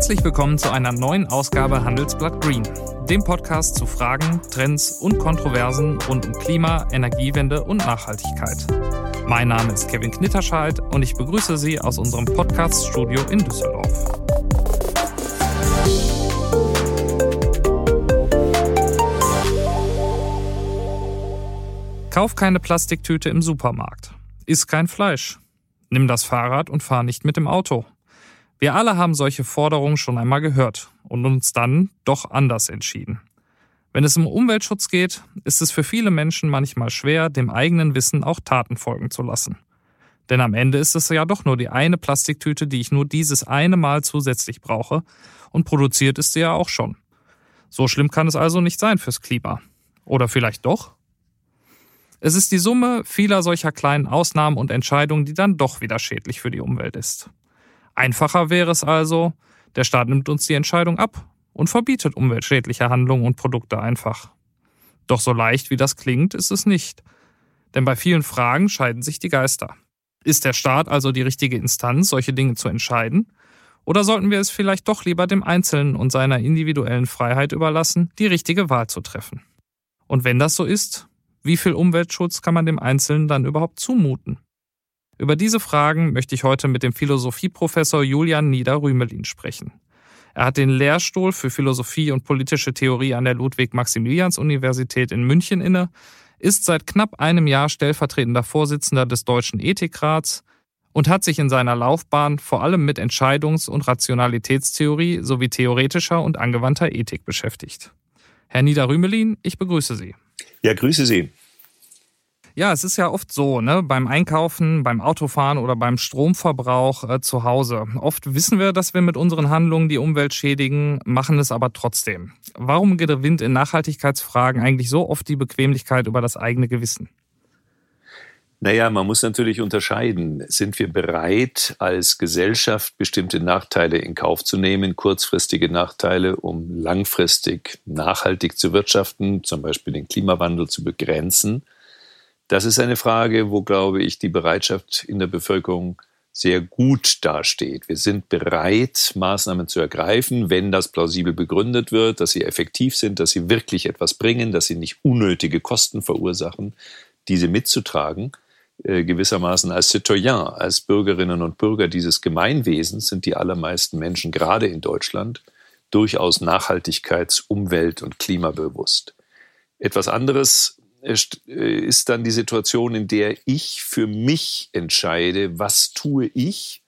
Herzlich willkommen zu einer neuen Ausgabe Handelsblatt Green, dem Podcast zu Fragen, Trends und Kontroversen rund um Klima, Energiewende und Nachhaltigkeit. Mein Name ist Kevin Knitterscheid und ich begrüße Sie aus unserem Podcast-Studio in Düsseldorf. Kauf keine Plastiktüte im Supermarkt. Iss kein Fleisch. Nimm das Fahrrad und fahr nicht mit dem Auto. Wir alle haben solche Forderungen schon einmal gehört und uns dann doch anders entschieden. Wenn es um Umweltschutz geht, ist es für viele Menschen manchmal schwer, dem eigenen Wissen auch Taten folgen zu lassen. Denn am Ende ist es ja doch nur die eine Plastiktüte, die ich nur dieses eine Mal zusätzlich brauche, und produziert ist sie ja auch schon. So schlimm kann es also nicht sein fürs Klima. Oder vielleicht doch? Es ist die Summe vieler solcher kleinen Ausnahmen und Entscheidungen, die dann doch wieder schädlich für die Umwelt ist. Einfacher wäre es also, der Staat nimmt uns die Entscheidung ab und verbietet umweltschädliche Handlungen und Produkte einfach. Doch so leicht wie das klingt, ist es nicht. Denn bei vielen Fragen scheiden sich die Geister. Ist der Staat also die richtige Instanz, solche Dinge zu entscheiden? Oder sollten wir es vielleicht doch lieber dem Einzelnen und seiner individuellen Freiheit überlassen, die richtige Wahl zu treffen? Und wenn das so ist, wie viel Umweltschutz kann man dem Einzelnen dann überhaupt zumuten? Über diese Fragen möchte ich heute mit dem Philosophieprofessor Julian Nieder-Rümelin sprechen. Er hat den Lehrstuhl für Philosophie und politische Theorie an der Ludwig-Maximilians-Universität in München inne, ist seit knapp einem Jahr stellvertretender Vorsitzender des Deutschen Ethikrats und hat sich in seiner Laufbahn vor allem mit Entscheidungs- und Rationalitätstheorie sowie theoretischer und angewandter Ethik beschäftigt. Herr Nieder-Rümelin, ich begrüße Sie. Ja, grüße Sie. Ja, es ist ja oft so, ne, beim Einkaufen, beim Autofahren oder beim Stromverbrauch äh, zu Hause. Oft wissen wir, dass wir mit unseren Handlungen die Umwelt schädigen, machen es aber trotzdem. Warum gewinnt in Nachhaltigkeitsfragen eigentlich so oft die Bequemlichkeit über das eigene Gewissen? Naja, man muss natürlich unterscheiden. Sind wir bereit, als Gesellschaft bestimmte Nachteile in Kauf zu nehmen, kurzfristige Nachteile, um langfristig nachhaltig zu wirtschaften, zum Beispiel den Klimawandel zu begrenzen? Das ist eine Frage, wo, glaube ich, die Bereitschaft in der Bevölkerung sehr gut dasteht. Wir sind bereit, Maßnahmen zu ergreifen, wenn das plausibel begründet wird, dass sie effektiv sind, dass sie wirklich etwas bringen, dass sie nicht unnötige Kosten verursachen, diese mitzutragen. Äh, gewissermaßen als Citoyen, als Bürgerinnen und Bürger dieses Gemeinwesens sind die allermeisten Menschen, gerade in Deutschland, durchaus nachhaltigkeits-, umwelt- und klimabewusst. Etwas anderes ist dann die Situation, in der ich für mich entscheide, was tue ich.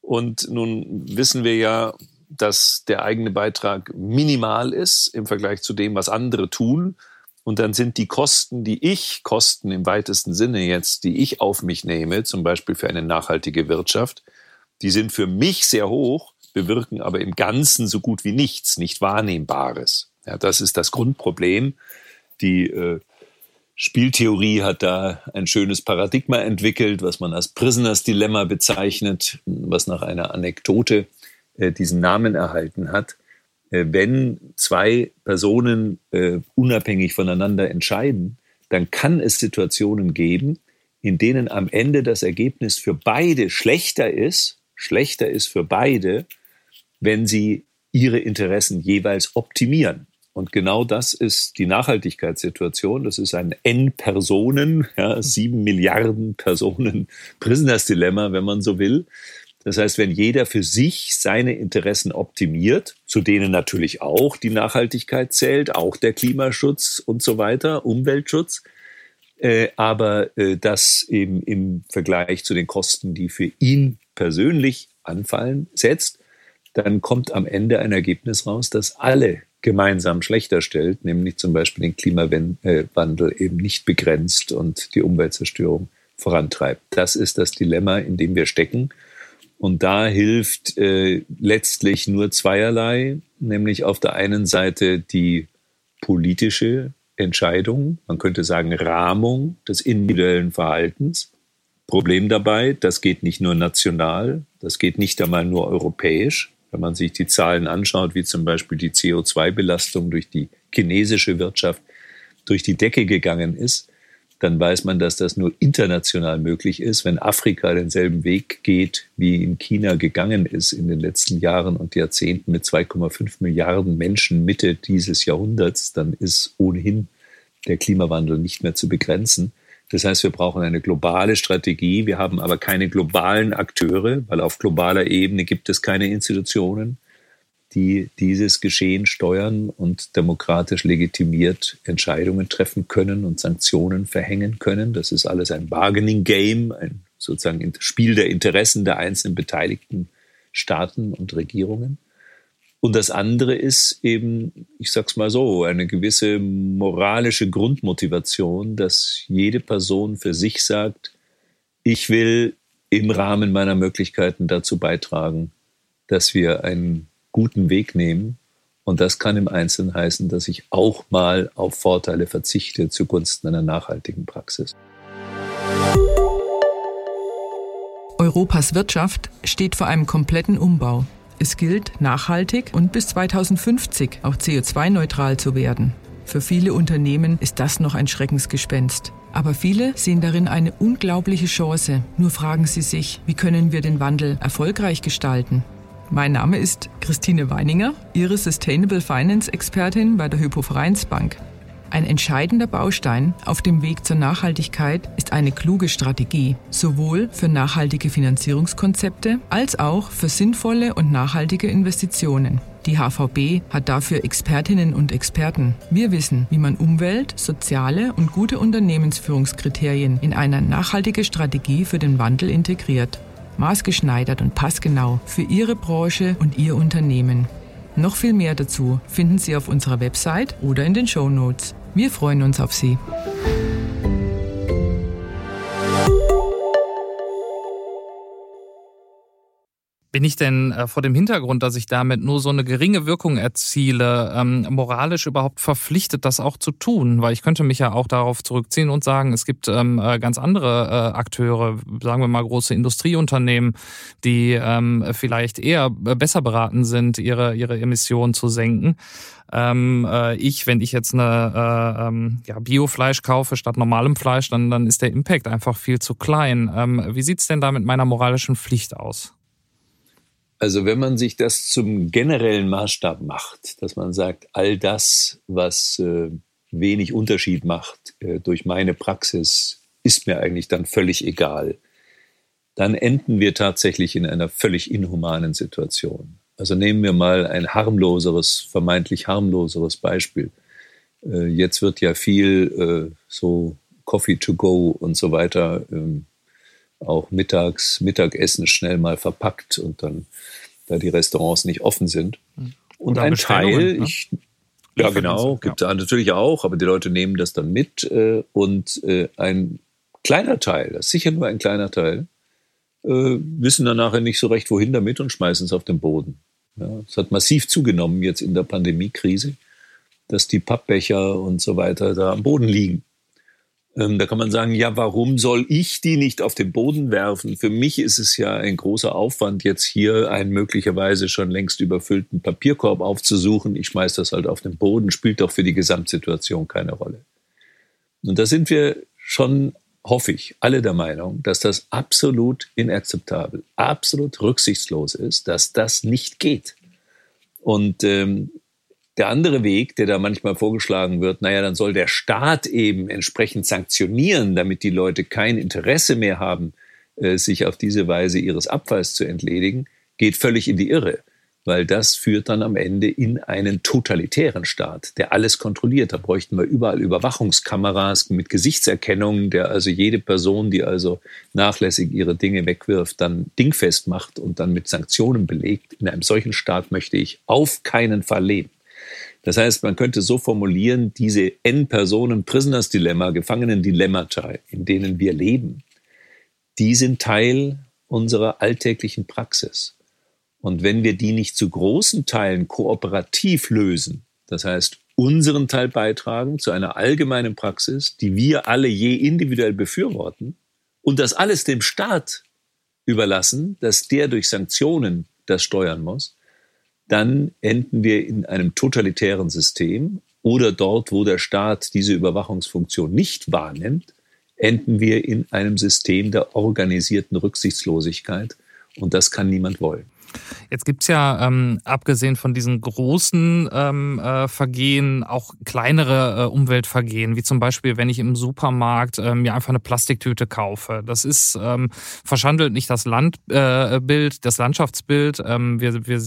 Und nun wissen wir ja, dass der eigene Beitrag minimal ist im Vergleich zu dem, was andere tun. Und dann sind die Kosten, die ich, Kosten im weitesten Sinne jetzt, die ich auf mich nehme, zum Beispiel für eine nachhaltige Wirtschaft, die sind für mich sehr hoch, bewirken aber im Ganzen so gut wie nichts, nicht Wahrnehmbares. Ja, das ist das Grundproblem. Die äh, Spieltheorie hat da ein schönes Paradigma entwickelt, was man als Prisoners Dilemma bezeichnet, was nach einer Anekdote äh, diesen Namen erhalten hat. Äh, wenn zwei Personen äh, unabhängig voneinander entscheiden, dann kann es Situationen geben, in denen am Ende das Ergebnis für beide schlechter ist, schlechter ist für beide, wenn sie ihre Interessen jeweils optimieren. Und genau das ist die Nachhaltigkeitssituation. Das ist ein N-Personen, ja, sieben Milliarden Personen Prisoners Dilemma, wenn man so will. Das heißt, wenn jeder für sich seine Interessen optimiert, zu denen natürlich auch die Nachhaltigkeit zählt, auch der Klimaschutz und so weiter, Umweltschutz, äh, aber äh, das eben im Vergleich zu den Kosten, die für ihn persönlich anfallen, setzt, dann kommt am Ende ein Ergebnis raus, das alle gemeinsam schlechter stellt, nämlich zum Beispiel den Klimawandel eben nicht begrenzt und die Umweltzerstörung vorantreibt. Das ist das Dilemma, in dem wir stecken. Und da hilft äh, letztlich nur zweierlei, nämlich auf der einen Seite die politische Entscheidung, man könnte sagen Rahmung des individuellen Verhaltens. Problem dabei, das geht nicht nur national, das geht nicht einmal nur europäisch, wenn man sich die Zahlen anschaut, wie zum Beispiel die CO2-Belastung durch die chinesische Wirtschaft durch die Decke gegangen ist, dann weiß man, dass das nur international möglich ist. Wenn Afrika denselben Weg geht, wie in China gegangen ist in den letzten Jahren und Jahrzehnten mit 2,5 Milliarden Menschen Mitte dieses Jahrhunderts, dann ist ohnehin der Klimawandel nicht mehr zu begrenzen. Das heißt, wir brauchen eine globale Strategie. Wir haben aber keine globalen Akteure, weil auf globaler Ebene gibt es keine Institutionen die dieses Geschehen steuern und demokratisch legitimiert Entscheidungen treffen können und Sanktionen verhängen können. Das ist alles ein Bargaining Game, ein sozusagen Spiel der Interessen der einzelnen beteiligten Staaten und Regierungen. Und das andere ist eben, ich sag's mal so, eine gewisse moralische Grundmotivation, dass jede Person für sich sagt, ich will im Rahmen meiner Möglichkeiten dazu beitragen, dass wir ein guten Weg nehmen. Und das kann im Einzelnen heißen, dass ich auch mal auf Vorteile verzichte zugunsten einer nachhaltigen Praxis. Europas Wirtschaft steht vor einem kompletten Umbau. Es gilt, nachhaltig und bis 2050 auch CO2-neutral zu werden. Für viele Unternehmen ist das noch ein Schreckensgespenst. Aber viele sehen darin eine unglaubliche Chance. Nur fragen sie sich, wie können wir den Wandel erfolgreich gestalten? Mein Name ist Christine Weininger, Ihre Sustainable Finance Expertin bei der Hypo Vereinsbank. Ein entscheidender Baustein auf dem Weg zur Nachhaltigkeit ist eine kluge Strategie, sowohl für nachhaltige Finanzierungskonzepte als auch für sinnvolle und nachhaltige Investitionen. Die HVB hat dafür Expertinnen und Experten. Wir wissen, wie man Umwelt, soziale und gute Unternehmensführungskriterien in eine nachhaltige Strategie für den Wandel integriert maßgeschneidert und passgenau für Ihre Branche und Ihr Unternehmen. Noch viel mehr dazu finden Sie auf unserer Website oder in den Show Notes. Wir freuen uns auf Sie. Bin ich denn äh, vor dem Hintergrund, dass ich damit nur so eine geringe Wirkung erziele, ähm, moralisch überhaupt verpflichtet, das auch zu tun? Weil ich könnte mich ja auch darauf zurückziehen und sagen, es gibt ähm, äh, ganz andere äh, Akteure, sagen wir mal große Industrieunternehmen, die ähm, vielleicht eher äh, besser beraten sind, ihre, ihre Emissionen zu senken. Ähm, äh, ich, wenn ich jetzt eine äh, ähm, ja, Biofleisch kaufe statt normalem Fleisch, dann, dann ist der Impact einfach viel zu klein. Ähm, wie sieht's denn da mit meiner moralischen Pflicht aus? Also wenn man sich das zum generellen Maßstab macht, dass man sagt, all das, was äh, wenig Unterschied macht äh, durch meine Praxis, ist mir eigentlich dann völlig egal, dann enden wir tatsächlich in einer völlig inhumanen Situation. Also nehmen wir mal ein harmloseres, vermeintlich harmloseres Beispiel. Äh, jetzt wird ja viel äh, so Coffee to go und so weiter ähm, auch mittags, Mittagessen schnell mal verpackt und dann, da die Restaurants nicht offen sind. Hm. Und ein Teil, ne? ich, ja genau, gibt es ja. natürlich auch, aber die Leute nehmen das dann mit äh, und äh, ein kleiner Teil, das ist sicher nur ein kleiner Teil, äh, wissen dann nachher nicht so recht, wohin damit und schmeißen es auf den Boden. Ja, es hat massiv zugenommen jetzt in der Pandemiekrise, dass die Pappbecher und so weiter da am Boden liegen. Ähm, da kann man sagen, ja, warum soll ich die nicht auf den Boden werfen? Für mich ist es ja ein großer Aufwand, jetzt hier einen möglicherweise schon längst überfüllten Papierkorb aufzusuchen. Ich schmeiß das halt auf den Boden, spielt doch für die Gesamtsituation keine Rolle. Und da sind wir schon, hoffe ich, alle der Meinung, dass das absolut inakzeptabel, absolut rücksichtslos ist, dass das nicht geht. Und ähm, der andere Weg, der da manchmal vorgeschlagen wird, naja, dann soll der Staat eben entsprechend sanktionieren, damit die Leute kein Interesse mehr haben, äh, sich auf diese Weise ihres Abfalls zu entledigen, geht völlig in die Irre, weil das führt dann am Ende in einen totalitären Staat, der alles kontrolliert. Da bräuchten wir überall Überwachungskameras mit Gesichtserkennung, der also jede Person, die also nachlässig ihre Dinge wegwirft, dann dingfest macht und dann mit Sanktionen belegt. In einem solchen Staat möchte ich auf keinen Fall leben. Das heißt, man könnte so formulieren, diese N-Personen-Prisoners-Dilemma, Gefangenen-Dilemmata, in denen wir leben, die sind Teil unserer alltäglichen Praxis. Und wenn wir die nicht zu großen Teilen kooperativ lösen, das heißt unseren Teil beitragen zu einer allgemeinen Praxis, die wir alle je individuell befürworten, und das alles dem Staat überlassen, dass der durch Sanktionen das steuern muss, dann enden wir in einem totalitären System oder dort, wo der Staat diese Überwachungsfunktion nicht wahrnimmt, enden wir in einem System der organisierten Rücksichtslosigkeit. Und das kann niemand wollen. Jetzt gibt's ja, ähm, abgesehen von diesen großen ähm, äh, Vergehen, auch kleinere äh, Umweltvergehen, wie zum Beispiel, wenn ich im Supermarkt äh, mir einfach eine Plastiktüte kaufe. Das ist ähm, verschandelt nicht das Landbild, äh, das Landschaftsbild. Ähm, wir, wir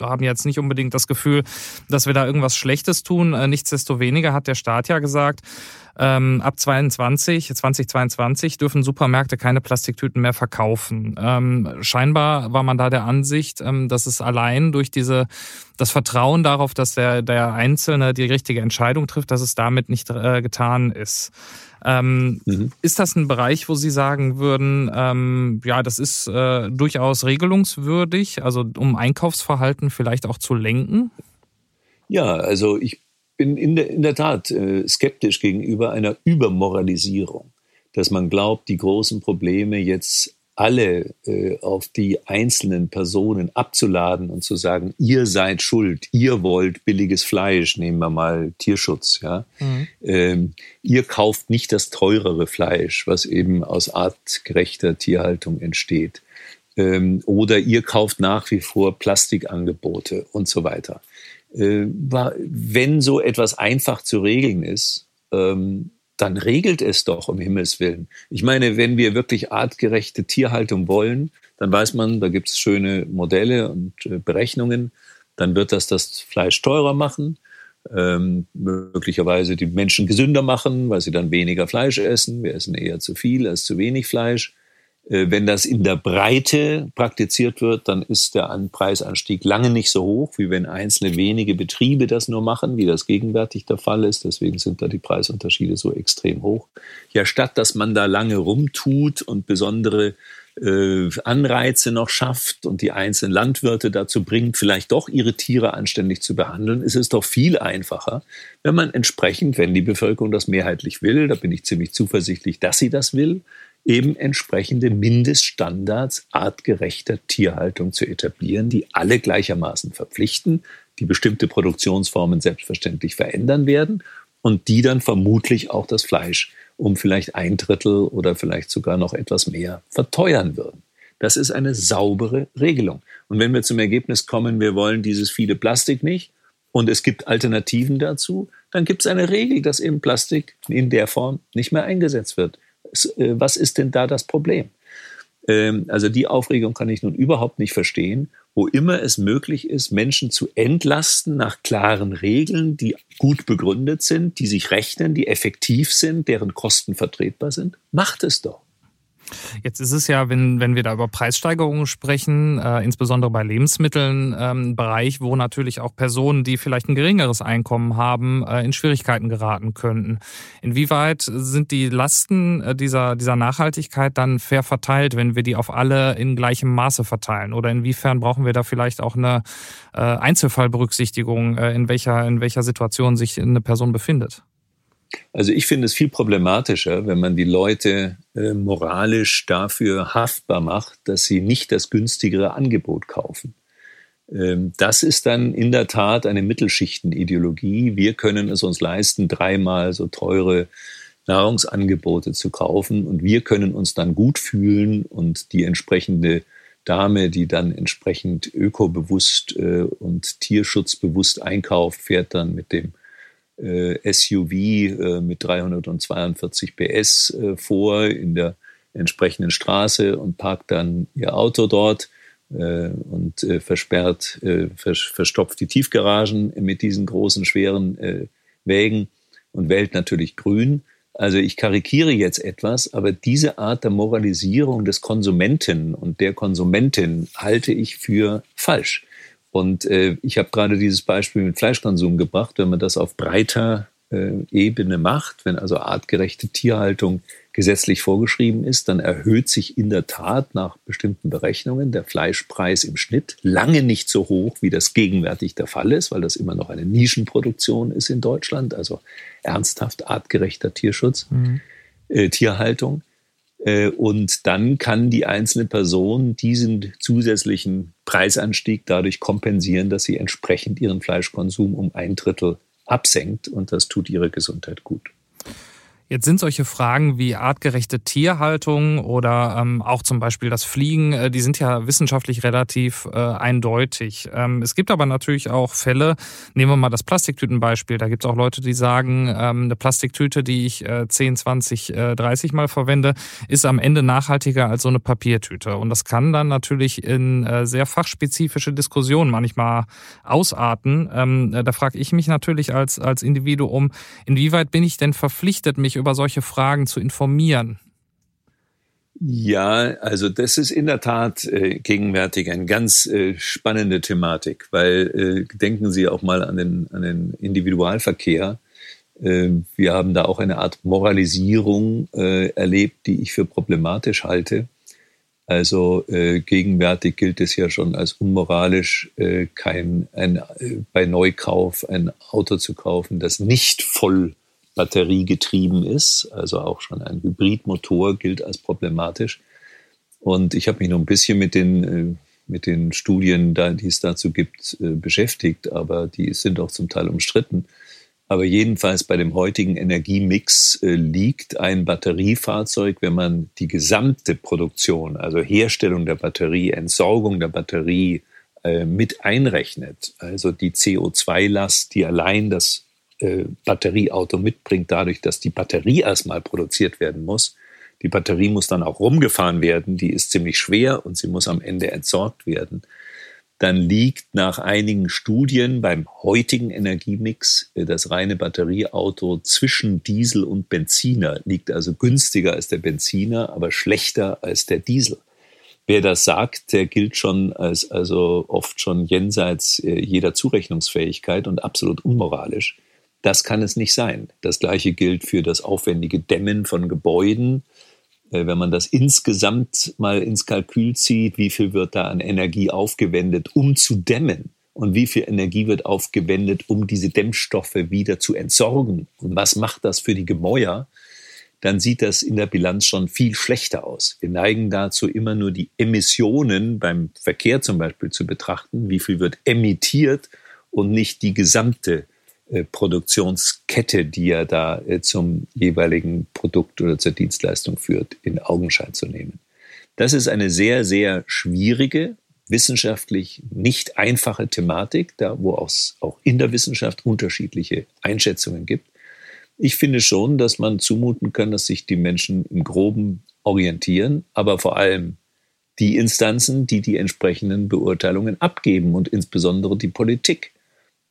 haben jetzt nicht unbedingt das Gefühl, dass wir da irgendwas Schlechtes tun. Äh, nichtsdestoweniger hat der Staat ja gesagt, ähm, ab 22, 2022 dürfen Supermärkte keine Plastiktüten mehr verkaufen. Ähm, scheinbar war man da der Ansicht, ähm, dass es allein durch diese das Vertrauen darauf, dass der, der Einzelne die richtige Entscheidung trifft, dass es damit nicht äh, getan ist. Ähm, mhm. Ist das ein Bereich, wo Sie sagen würden, ähm, ja, das ist äh, durchaus regelungswürdig, also um Einkaufsverhalten vielleicht auch zu lenken? Ja, also ich bin in der, in der Tat äh, skeptisch gegenüber einer Übermoralisierung, dass man glaubt, die großen Probleme jetzt alle äh, auf die einzelnen Personen abzuladen und zu sagen, ihr seid schuld, ihr wollt billiges Fleisch, nehmen wir mal Tierschutz, ja. Mhm. Ähm, ihr kauft nicht das teurere Fleisch, was eben aus artgerechter Tierhaltung entsteht. Ähm, oder ihr kauft nach wie vor Plastikangebote und so weiter. Äh, wenn so etwas einfach zu regeln ist, ähm, dann regelt es doch um Himmels Willen. Ich meine, wenn wir wirklich artgerechte Tierhaltung wollen, dann weiß man, da gibt es schöne Modelle und äh, Berechnungen, dann wird das das Fleisch teurer machen, ähm, möglicherweise die Menschen gesünder machen, weil sie dann weniger Fleisch essen. Wir essen eher zu viel als zu wenig Fleisch. Äh, wenn das in der Breite praktiziert wird, dann ist der Preisanstieg lange nicht so hoch, wie wenn einzelne wenige Betriebe das nur machen, wie das gegenwärtig der Fall ist. Deswegen sind da die Preisunterschiede so extrem hoch. Ja, statt dass man da lange rumtut und besondere äh, Anreize noch schafft und die einzelnen Landwirte dazu bringt, vielleicht doch ihre Tiere anständig zu behandeln, ist es doch viel einfacher, wenn man entsprechend, wenn die Bevölkerung das mehrheitlich will, da bin ich ziemlich zuversichtlich, dass sie das will, eben entsprechende Mindeststandards artgerechter Tierhaltung zu etablieren, die alle gleichermaßen verpflichten, die bestimmte Produktionsformen selbstverständlich verändern werden und die dann vermutlich auch das Fleisch um vielleicht ein Drittel oder vielleicht sogar noch etwas mehr verteuern würden. Das ist eine saubere Regelung. Und wenn wir zum Ergebnis kommen, wir wollen dieses viele Plastik nicht und es gibt Alternativen dazu, dann gibt es eine Regel, dass eben Plastik in der Form nicht mehr eingesetzt wird. Äh, was ist denn da das Problem? Ähm, also die Aufregung kann ich nun überhaupt nicht verstehen, wo immer es möglich ist, Menschen zu entlasten nach klaren Regeln, die gut begründet sind, die sich rechnen, die effektiv sind, deren Kosten vertretbar sind. Macht es doch. Jetzt ist es ja, wenn, wenn wir da über Preissteigerungen sprechen, äh, insbesondere bei Lebensmitteln, ähm, ein Bereich, wo natürlich auch Personen, die vielleicht ein geringeres Einkommen haben, äh, in Schwierigkeiten geraten könnten. Inwieweit sind die Lasten äh, dieser, dieser Nachhaltigkeit dann fair verteilt, wenn wir die auf alle in gleichem Maße verteilen? Oder inwiefern brauchen wir da vielleicht auch eine äh, Einzelfallberücksichtigung, äh, in, welcher, in welcher Situation sich eine Person befindet? Also ich finde es viel problematischer, wenn man die Leute äh, moralisch dafür haftbar macht, dass sie nicht das günstigere Angebot kaufen. Ähm, das ist dann in der Tat eine Mittelschichtenideologie. Wir können es uns leisten, dreimal so teure Nahrungsangebote zu kaufen und wir können uns dann gut fühlen und die entsprechende Dame, die dann entsprechend ökobewusst äh, und tierschutzbewusst einkauft, fährt dann mit dem SUV äh, mit 342 PS äh, vor in der entsprechenden Straße und parkt dann ihr Auto dort äh, und äh, versperrt, äh, vers verstopft die Tiefgaragen mit diesen großen, schweren Wägen und wählt natürlich grün. Also ich karikiere jetzt etwas, aber diese Art der Moralisierung des Konsumenten und der Konsumentin halte ich für falsch. Und äh, ich habe gerade dieses Beispiel mit Fleischkonsum gebracht, wenn man das auf breiter äh, Ebene macht, wenn also artgerechte Tierhaltung gesetzlich vorgeschrieben ist, dann erhöht sich in der Tat nach bestimmten Berechnungen der Fleischpreis im Schnitt lange nicht so hoch, wie das gegenwärtig der Fall ist, weil das immer noch eine Nischenproduktion ist in Deutschland, also ernsthaft artgerechter Tierschutz, mhm. äh, Tierhaltung. Äh, und dann kann die einzelne Person diesen zusätzlichen Preisanstieg dadurch kompensieren, dass sie entsprechend ihren Fleischkonsum um ein Drittel absenkt. Und das tut ihrer Gesundheit gut. Jetzt sind solche Fragen wie artgerechte Tierhaltung oder ähm, auch zum Beispiel das Fliegen, äh, die sind ja wissenschaftlich relativ äh, eindeutig. Ähm, es gibt aber natürlich auch Fälle, nehmen wir mal das Plastiktütenbeispiel, da gibt es auch Leute, die sagen, ähm, eine Plastiktüte, die ich äh, 10, 20, äh, 30 Mal verwende, ist am Ende nachhaltiger als so eine Papiertüte. Und das kann dann natürlich in äh, sehr fachspezifische Diskussionen manchmal ausarten. Ähm, äh, da frage ich mich natürlich als, als Individuum, inwieweit bin ich denn verpflichtet, mich über solche Fragen zu informieren? Ja, also das ist in der Tat äh, gegenwärtig eine ganz äh, spannende Thematik, weil äh, denken Sie auch mal an den, an den Individualverkehr. Äh, wir haben da auch eine Art Moralisierung äh, erlebt, die ich für problematisch halte. Also äh, gegenwärtig gilt es ja schon als unmoralisch, kein, ein, bei Neukauf ein Auto zu kaufen, das nicht voll batteriegetrieben ist. Also auch schon ein Hybridmotor gilt als problematisch. Und ich habe mich noch ein bisschen mit den, äh, mit den Studien, die es dazu gibt, äh, beschäftigt, aber die sind auch zum Teil umstritten. Aber jedenfalls bei dem heutigen Energiemix äh, liegt ein Batteriefahrzeug, wenn man die gesamte Produktion, also Herstellung der Batterie, Entsorgung der Batterie mit einrechnet, also die CO2-Last, die allein das äh, Batterieauto mitbringt, dadurch, dass die Batterie erstmal produziert werden muss. Die Batterie muss dann auch rumgefahren werden, die ist ziemlich schwer und sie muss am Ende entsorgt werden. Dann liegt nach einigen Studien beim heutigen Energiemix äh, das reine Batterieauto zwischen Diesel und Benziner, liegt also günstiger als der Benziner, aber schlechter als der Diesel. Wer das sagt, der gilt schon als also oft schon jenseits äh, jeder Zurechnungsfähigkeit und absolut unmoralisch. Das kann es nicht sein. Das Gleiche gilt für das aufwendige Dämmen von Gebäuden. Äh, wenn man das insgesamt mal ins Kalkül zieht, wie viel wird da an Energie aufgewendet, um zu dämmen? Und wie viel Energie wird aufgewendet, um diese Dämmstoffe wieder zu entsorgen? Und was macht das für die Gemäuer? Dann sieht das in der Bilanz schon viel schlechter aus. Wir neigen dazu, immer nur die Emissionen beim Verkehr zum Beispiel zu betrachten. Wie viel wird emittiert und nicht die gesamte Produktionskette, die ja da äh, zum jeweiligen Produkt oder zur Dienstleistung führt, in Augenschein zu nehmen. Das ist eine sehr, sehr schwierige, wissenschaftlich nicht einfache Thematik, da wo es auch in der Wissenschaft unterschiedliche Einschätzungen gibt. Ich finde schon, dass man zumuten kann, dass sich die Menschen im Groben orientieren, aber vor allem die Instanzen, die die entsprechenden Beurteilungen abgeben und insbesondere die Politik.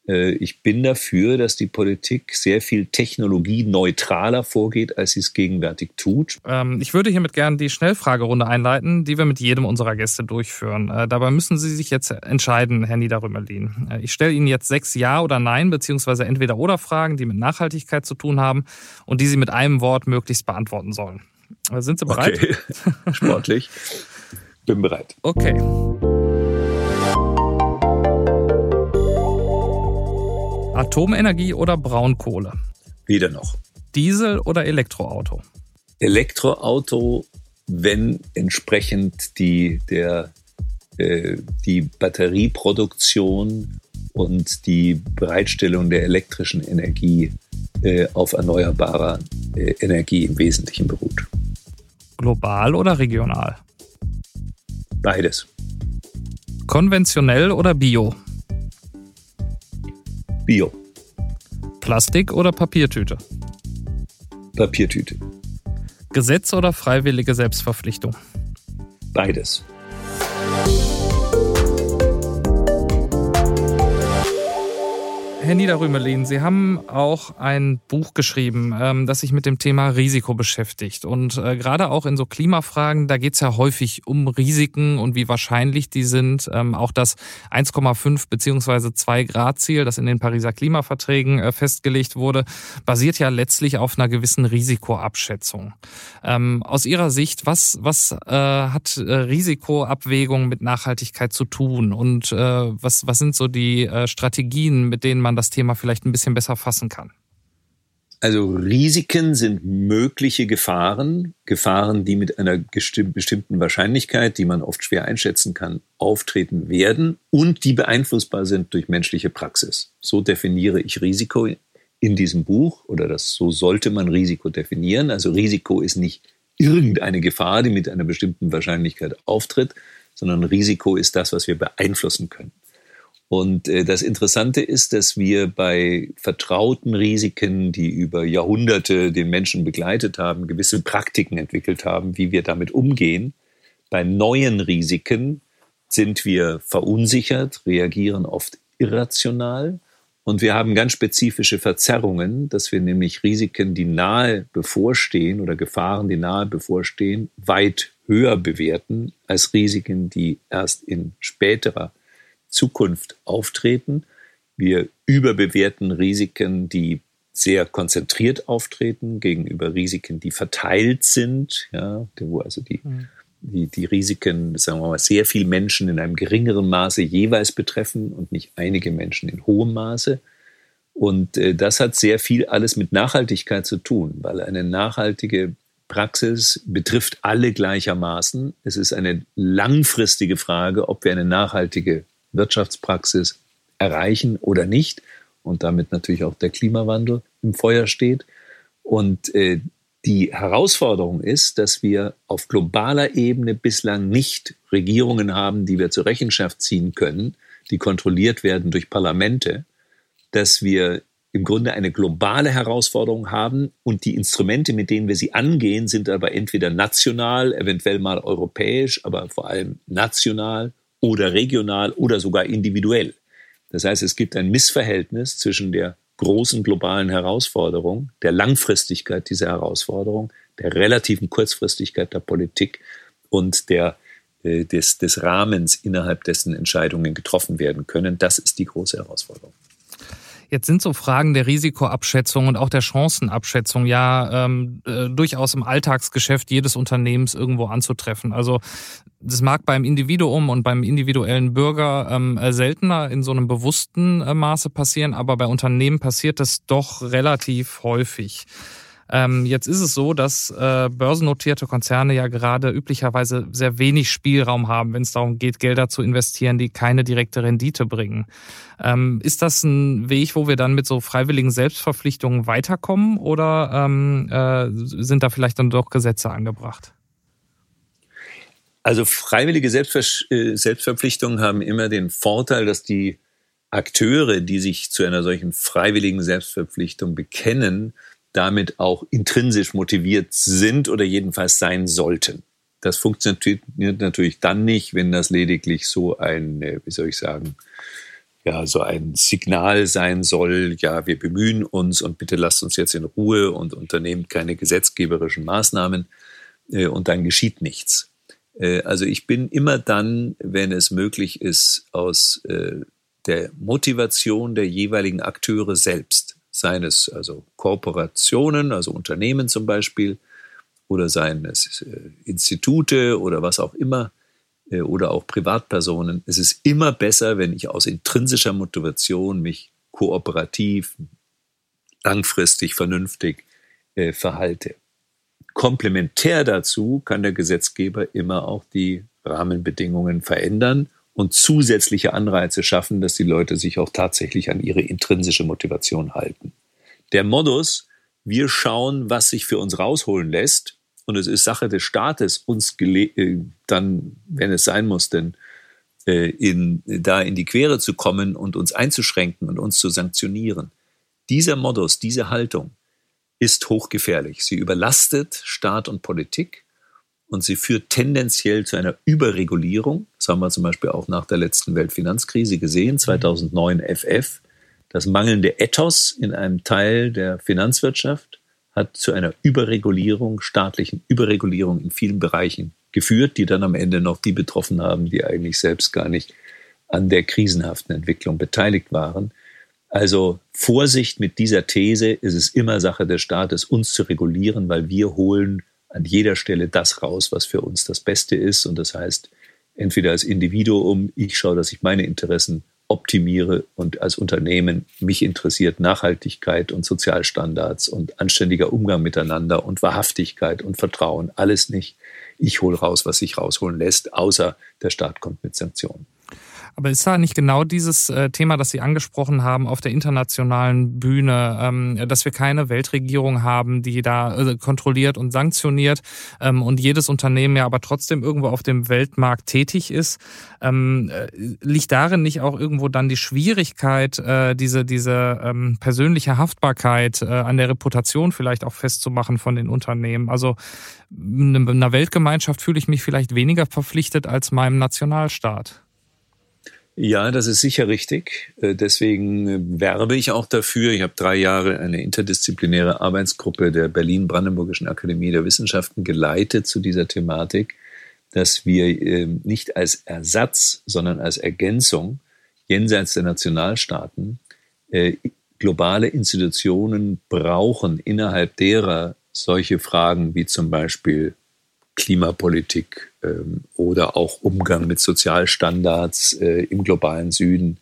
Äh, ich bin dafür, dass die Politik sehr viel technologieneutraler vorgeht, als sie es gegenwärtig tut. Ähm, ich würde hiermit gerne die Schnellfragerunde einleiten, die wir mit jedem unserer Gäste durchführen. Äh, dabei müssen Sie sich jetzt entscheiden, Herr Niederrümelin. Äh, ich stelle Ihnen jetzt sechs Ja oder Nein, beziehungsweise entweder oder Fragen, die mit Nachhaltigkeit zu tun haben und die Sie mit einem Wort möglichst beantworten sollen. Sind Sie bereit? Okay. Sportlich. Bin bereit. Okay. Atomenergie oder Braunkohle? Weder noch. Diesel oder Elektroauto? Elektroauto, wenn entsprechend die, der, äh, die Batterieproduktion und die Bereitstellung der elektrischen Energie äh, auf erneuerbarer äh, Energie im Wesentlichen beruht. Global oder regional? Beides. Konventionell oder bio? Bio. Plastik oder Papiertüte? Papiertüte. Gesetz oder freiwillige Selbstverpflichtung? Beides. Herr Niederrümelin, Sie haben auch ein Buch geschrieben, ähm, das sich mit dem Thema Risiko beschäftigt. Und äh, gerade auch in so Klimafragen, da geht es ja häufig um Risiken und wie wahrscheinlich die sind. Ähm, auch das 1,5 beziehungsweise 2 Grad Ziel, das in den Pariser Klimaverträgen äh, festgelegt wurde, basiert ja letztlich auf einer gewissen Risikoabschätzung. Ähm, aus Ihrer Sicht, was, was äh, hat Risikoabwägung mit Nachhaltigkeit zu tun? Und was, was sind so die Strategien, mit denen man man das Thema vielleicht ein bisschen besser fassen kann? Also Risiken sind mögliche Gefahren, Gefahren, die mit einer bestimmten Wahrscheinlichkeit, die man oft schwer einschätzen kann, auftreten werden und die beeinflussbar sind durch menschliche Praxis. So definiere ich Risiko in diesem Buch oder das so sollte man Risiko definieren. Also Risiko ist nicht irgendeine Gefahr, die mit einer bestimmten Wahrscheinlichkeit auftritt, sondern Risiko ist das, was wir beeinflussen können. Und äh, das Interessante ist, dass wir bei vertrauten Risiken, die über Jahrhunderte den Menschen begleitet haben, gewisse Praktiken entwickelt haben, wie wir damit umgehen. Bei neuen Risiken sind wir verunsichert, reagieren oft irrational und wir haben ganz spezifische Verzerrungen, dass wir nämlich Risiken, die nahe bevorstehen oder Gefahren, die nahe bevorstehen, weit höher bewerten als Risiken, die erst in späterer Zukunft auftreten. Wir überbewerten Risiken, die sehr konzentriert auftreten gegenüber Risiken, die verteilt sind, ja, wo also die, mhm. die, die Risiken, sagen wir mal, sehr viele Menschen in einem geringeren Maße jeweils betreffen und nicht einige Menschen in hohem Maße. Und äh, das hat sehr viel alles mit Nachhaltigkeit zu tun, weil eine nachhaltige Praxis betrifft alle gleichermaßen. Es ist eine langfristige Frage, ob wir eine nachhaltige Wirtschaftspraxis erreichen oder nicht und damit natürlich auch der Klimawandel im Feuer steht. Und äh, die Herausforderung ist, dass wir auf globaler Ebene bislang nicht Regierungen haben, die wir zur Rechenschaft ziehen können, die kontrolliert werden durch Parlamente, dass wir im Grunde eine globale Herausforderung haben und die Instrumente, mit denen wir sie angehen, sind aber entweder national, eventuell mal europäisch, aber vor allem national oder regional oder sogar individuell. Das heißt, es gibt ein Missverhältnis zwischen der großen globalen Herausforderung, der Langfristigkeit dieser Herausforderung, der relativen Kurzfristigkeit der Politik und der, äh, des, des Rahmens, innerhalb dessen Entscheidungen getroffen werden können. Das ist die große Herausforderung. Jetzt sind so Fragen der Risikoabschätzung und auch der Chancenabschätzung ja ähm, äh, durchaus im Alltagsgeschäft jedes Unternehmens irgendwo anzutreffen. Also das mag beim Individuum und beim individuellen Bürger ähm, äh, seltener in so einem bewussten äh, Maße passieren, aber bei Unternehmen passiert das doch relativ häufig. Ähm, jetzt ist es so, dass äh, börsennotierte Konzerne ja gerade üblicherweise sehr wenig Spielraum haben, wenn es darum geht, Gelder zu investieren, die keine direkte Rendite bringen. Ähm, ist das ein Weg, wo wir dann mit so freiwilligen Selbstverpflichtungen weiterkommen oder ähm, äh, sind da vielleicht dann doch Gesetze angebracht? Also freiwillige Selbstver äh, Selbstverpflichtungen haben immer den Vorteil, dass die Akteure, die sich zu einer solchen freiwilligen Selbstverpflichtung bekennen, damit auch intrinsisch motiviert sind oder jedenfalls sein sollten. Das funktioniert natürlich dann nicht, wenn das lediglich so ein, äh, wie soll ich sagen, ja, so ein Signal sein soll, ja, wir bemühen uns und bitte lasst uns jetzt in Ruhe und unternehmt keine gesetzgeberischen Maßnahmen äh, und dann geschieht nichts. Äh, also ich bin immer dann, wenn es möglich ist, aus der Motivation der jeweiligen Akteure selbst seien es also Kooperationen, also Unternehmen zum Beispiel, oder seien es äh, Institute oder was auch immer, äh, oder auch Privatpersonen. Es ist immer besser, wenn ich aus intrinsischer Motivation mich kooperativ, langfristig, vernünftig äh, verhalte. Komplementär dazu kann der Gesetzgeber immer auch die Rahmenbedingungen verändern und zusätzliche Anreize schaffen, dass die Leute sich auch tatsächlich an ihre intrinsische Motivation halten. Der Modus, wir schauen, was sich für uns rausholen lässt, und es ist Sache des Staates, uns äh, dann, wenn es sein muss, denn äh, in, da in die Quere zu kommen und uns einzuschränken und uns zu sanktionieren. Dieser Modus, diese Haltung ist hochgefährlich. Sie überlastet Staat und Politik und sie führt tendenziell zu einer Überregulierung. Das haben wir zum Beispiel auch nach der letzten Weltfinanzkrise gesehen, 2009 FF. Das mangelnde Ethos in einem Teil der Finanzwirtschaft hat zu einer Überregulierung, staatlichen Überregulierung in vielen Bereichen geführt, die dann am Ende noch die betroffen haben, die eigentlich selbst gar nicht an der krisenhaften Entwicklung beteiligt waren. Also Vorsicht mit dieser These, es ist immer Sache des Staates, uns zu regulieren, weil wir holen an jeder Stelle das raus, was für uns das Beste ist. Und das heißt, entweder als Individuum, ich schaue, dass ich meine Interessen optimiere und als Unternehmen mich interessiert Nachhaltigkeit und Sozialstandards und anständiger Umgang miteinander und Wahrhaftigkeit und Vertrauen, alles nicht. Ich hole raus, was sich rausholen lässt, außer der Staat kommt mit Sanktionen. Aber ist da nicht genau dieses äh, Thema, das Sie angesprochen haben auf der internationalen Bühne, ähm, dass wir keine Weltregierung haben, die da äh, kontrolliert und sanktioniert ähm, und jedes Unternehmen ja aber trotzdem irgendwo auf dem Weltmarkt tätig ist? Ähm, äh, liegt darin nicht auch irgendwo dann die Schwierigkeit, diese, diese persönliche Haftbarkeit an der Reputation vielleicht auch festzumachen von den Unternehmen? Also einer Weltgemeinschaft fühle ich mich vielleicht weniger verpflichtet als meinem Nationalstaat. Ja, das ist sicher richtig. Äh, deswegen äh, werbe ich auch dafür. Ich habe drei Jahre eine interdisziplinäre Arbeitsgruppe der Berlin-Brandenburgischen Akademie der Wissenschaften geleitet zu dieser Thematik, dass wir ähm, nicht als Ersatz, sondern als Ergänzung jenseits der Nationalstaaten äh, globale Institutionen brauchen, innerhalb derer solche Fragen wie zum Beispiel Klimapolitik ähm, oder auch Umgang mit Sozialstandards äh, im globalen Süden,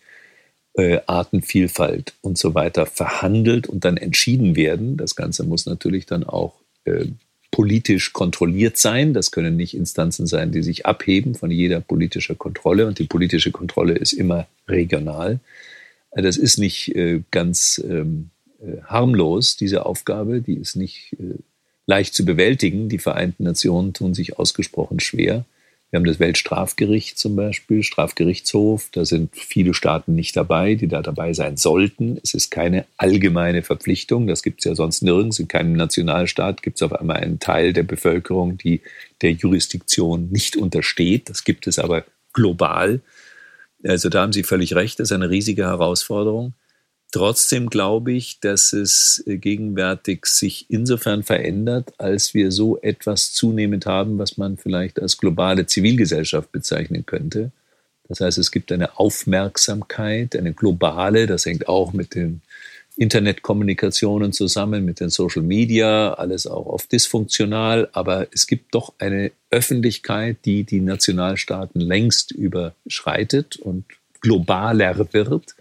äh, Artenvielfalt und so weiter verhandelt und dann entschieden werden. Das Ganze muss natürlich dann auch äh, politisch kontrolliert sein. Das können nicht Instanzen sein, die sich abheben von jeder politischer Kontrolle. Und die politische Kontrolle ist immer regional. Das ist nicht äh, ganz ähm, äh, harmlos, diese Aufgabe. Die ist nicht äh, leicht zu bewältigen. Die Vereinten Nationen tun sich ausgesprochen schwer. Wir haben das Weltstrafgericht zum Beispiel, Strafgerichtshof. Da sind viele Staaten nicht dabei, die da dabei sein sollten. Es ist keine allgemeine Verpflichtung. Das gibt es ja sonst nirgends. In keinem Nationalstaat gibt es auf einmal einen Teil der Bevölkerung, die der Jurisdiktion nicht untersteht. Das gibt es aber global. Also da haben Sie völlig recht. Das ist eine riesige Herausforderung. Trotzdem glaube ich, dass es äh, gegenwärtig sich insofern verändert, als wir so etwas zunehmend haben, was man vielleicht als globale Zivilgesellschaft bezeichnen könnte. Das heißt, es gibt eine Aufmerksamkeit, eine globale, das hängt auch mit den Internetkommunikationen zusammen, mit den Social Media, alles auch oft dysfunktional, aber es gibt doch eine Öffentlichkeit, die die Nationalstaaten längst überschreitet und globaler wird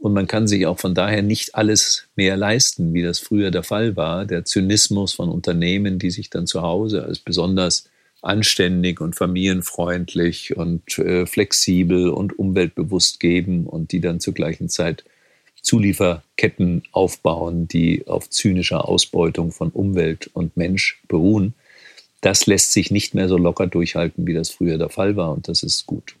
und man kann sich auch von daher nicht alles mehr leisten, wie das früher der Fall war. Der Zynismus von Unternehmen, die sich dann zu Hause als besonders anständig und familienfreundlich und äh, flexibel und umweltbewusst geben und die dann zur gleichen Zeit Zulieferketten aufbauen, die auf zynischer Ausbeutung von Umwelt und Mensch beruhen. Das lässt sich nicht mehr so locker durchhalten, wie das früher der Fall war und das ist gut.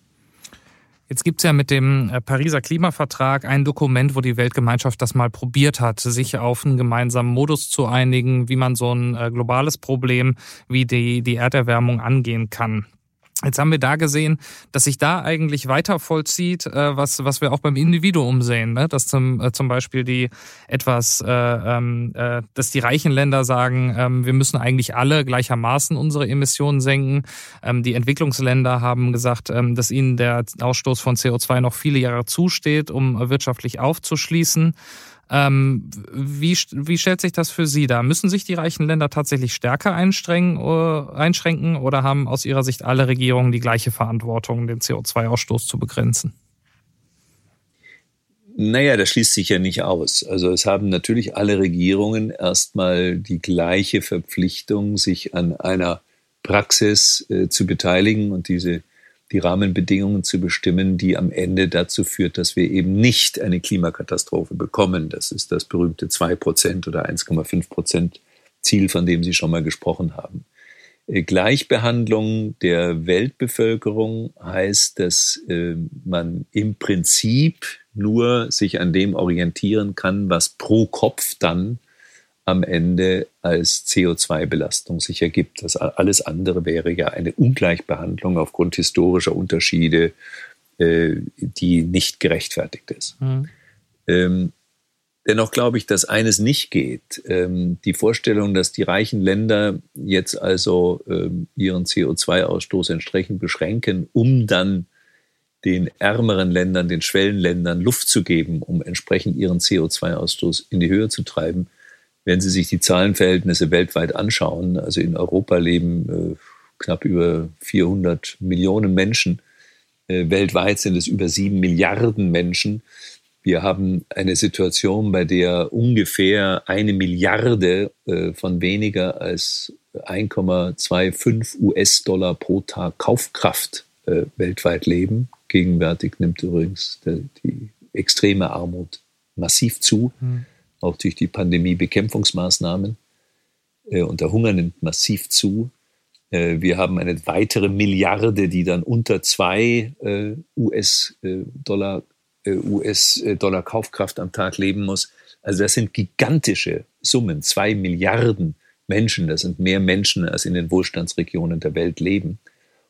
Jetzt gibt's ja mit dem äh, Pariser Klimavertrag ein Dokument, wo die Weltgemeinschaft das mal probiert hat, sich auf einen gemeinsamen Modus zu einigen, wie man so ein äh, globales Problem wie die, die Erderwärmung angehen kann. Jetzt haben wir da gesehen, dass sich da eigentlich weiter vollzieht, äh, was, was wir auch beim Individuum sehen, ne? dass zum, äh, zum Beispiel die etwas, äh, ähm, äh, dass die reichen Länder sagen, ähm, wir müssen eigentlich alle gleichermaßen unsere Emissionen senken. Ähm, die Entwicklungsländer haben gesagt, ähm, dass ihnen der Ausstoß von CO2 noch viele Jahre zusteht, um wirtschaftlich aufzuschließen. Ähm, wie, wie stellt sich das für Sie dar? Müssen sich die reichen Länder tatsächlich stärker uh, einschränken oder haben aus Ihrer Sicht alle Regierungen die gleiche Verantwortung, den CO2-Ausstoß zu begrenzen? Naja, das schließt sich ja nicht aus. Also es haben natürlich alle Regierungen erstmal die gleiche Verpflichtung, sich an einer Praxis äh, zu beteiligen und diese die Rahmenbedingungen zu bestimmen, die am Ende dazu führt, dass wir eben nicht eine Klimakatastrophe bekommen. Das ist das berühmte 2% oder 1,5% Ziel, von dem Sie schon mal gesprochen haben. Äh, Gleichbehandlung der Weltbevölkerung heißt, dass äh, man im Prinzip nur sich an dem orientieren kann, was pro Kopf dann am Ende als CO2-Belastung sich ergibt. Das alles andere wäre ja eine Ungleichbehandlung aufgrund historischer Unterschiede, äh, die nicht gerechtfertigt ist. Mhm. Ähm, dennoch glaube ich, dass eines nicht geht. Ähm, die Vorstellung, dass die reichen Länder jetzt also ähm, ihren CO2-Ausstoß entsprechend beschränken, um dann den ärmeren Ländern, den Schwellenländern Luft zu geben, um entsprechend ihren CO2-Ausstoß in die Höhe zu treiben, wenn Sie sich die Zahlenverhältnisse weltweit anschauen, also in Europa leben äh, knapp über 400 Millionen Menschen. Äh, weltweit sind es über sieben Milliarden Menschen. Wir haben eine Situation, bei der ungefähr eine Milliarde äh, von weniger als 1,25 US-Dollar pro Tag Kaufkraft äh, weltweit leben. Gegenwärtig nimmt übrigens die, die extreme Armut massiv zu, mhm. Auch durch die Pandemie-Bekämpfungsmaßnahmen. Äh, und der Hunger nimmt massiv zu. Äh, wir haben eine weitere Milliarde, die dann unter zwei äh, US-Dollar US-Dollar Kaufkraft am Tag leben muss. Also das sind gigantische Summen, zwei Milliarden Menschen, das sind mehr Menschen, als in den Wohlstandsregionen der Welt leben.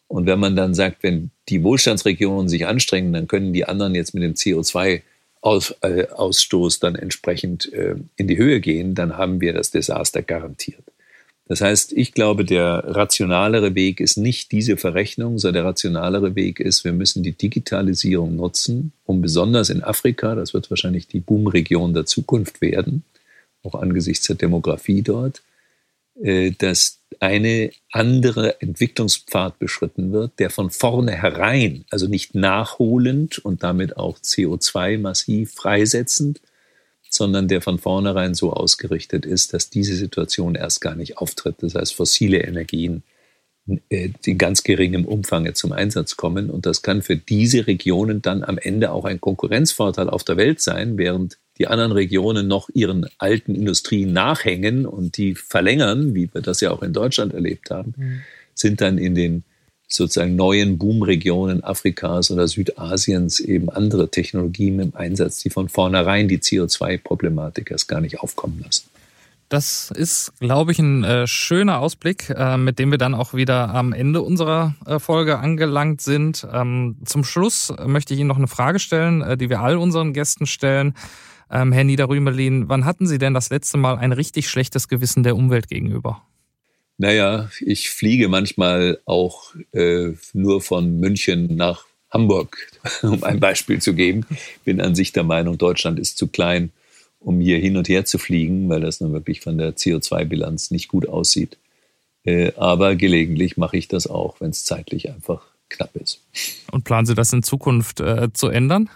Und wenn man dann sagt, wenn die Wohlstandsregionen sich anstrengen, dann können die anderen jetzt mit dem CO2-Ausstoß äh, dann entsprechend äh, in die Höhe gehen, dann haben wir das Desaster garantiert. Das heißt, ich glaube, der rationalere Weg ist nicht diese Verrechnung, sondern der rationalere Weg ist, wir müssen die Digitalisierung nutzen, um besonders in Afrika, das wird wahrscheinlich die Boomregion der Zukunft werden, auch angesichts der Demografie dort, dass eine andere Entwicklungspfad beschritten wird, der von vornherein, also nicht nachholend und damit auch CO2 massiv freisetzend, sondern der von vornherein so ausgerichtet ist, dass diese Situation erst gar nicht auftritt. Das heißt, fossile Energien äh, in ganz geringem Umfang zum Einsatz kommen. Und das kann für diese Regionen dann am Ende auch ein Konkurrenzvorteil auf der Welt sein, während die anderen Regionen noch ihren alten Industrien nachhängen und die verlängern, wie wir das ja auch in Deutschland erlebt haben, mhm. sind dann in den sozusagen neuen Boomregionen Afrikas oder Südasiens eben andere Technologien im Einsatz, die von vornherein die CO2-Problematik erst gar nicht aufkommen lassen. Das ist, glaube ich, ein äh, schöner Ausblick, äh, mit dem wir dann auch wieder am Ende unserer äh, Folge angelangt sind. Ähm, zum Schluss möchte ich Ihnen noch eine Frage stellen, äh, die wir all unseren Gästen stellen. Ähm, Herr Niederrümelin, wann hatten Sie denn das letzte Mal ein richtig schlechtes Gewissen der Umwelt gegenüber? Naja, ich fliege manchmal auch äh, nur von München nach Hamburg, um ein Beispiel zu geben. Bin an sich der Meinung, Deutschland ist zu klein, um hier hin und her zu fliegen, weil das nun wirklich von der CO2-Bilanz nicht gut aussieht. Äh, aber gelegentlich mache ich das auch, wenn es zeitlich einfach knapp ist. Und planen Sie das in Zukunft äh, zu ändern?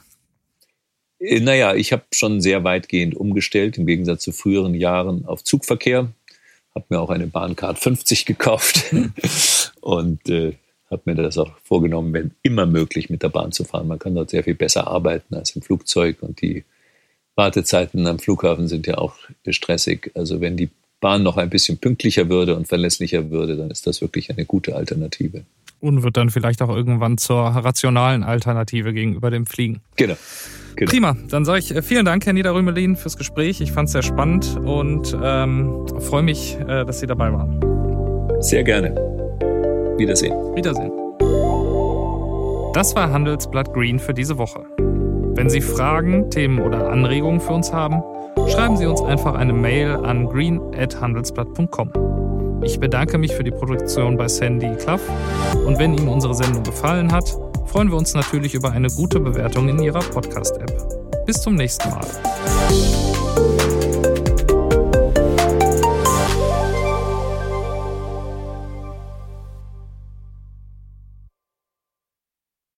Äh, naja, ich habe schon sehr weitgehend umgestellt, im Gegensatz zu früheren Jahren auf Zugverkehr habe mir auch eine Bahncard 50 gekauft und äh, habe mir das auch vorgenommen, wenn immer möglich mit der Bahn zu fahren. Man kann dort sehr viel besser arbeiten als im Flugzeug und die Wartezeiten am Flughafen sind ja auch stressig. Also wenn die Bahn noch ein bisschen pünktlicher würde und verlässlicher würde, dann ist das wirklich eine gute Alternative und wird dann vielleicht auch irgendwann zur rationalen Alternative gegenüber dem Fliegen. Genau. Genau. Prima, dann sage ich äh, vielen Dank, Herr Niederrümelin, fürs Gespräch. Ich fand es sehr spannend und ähm, freue mich, äh, dass Sie dabei waren. Sehr gerne. Wiedersehen. Wiedersehen. Das war Handelsblatt Green für diese Woche. Wenn Sie Fragen, Themen oder Anregungen für uns haben, schreiben Sie uns einfach eine Mail an green@handelsblatt.com. Ich bedanke mich für die Produktion bei Sandy Cluff und wenn Ihnen unsere Sendung gefallen hat, freuen wir uns natürlich über eine gute Bewertung in Ihrer Podcast-App. Bis zum nächsten Mal.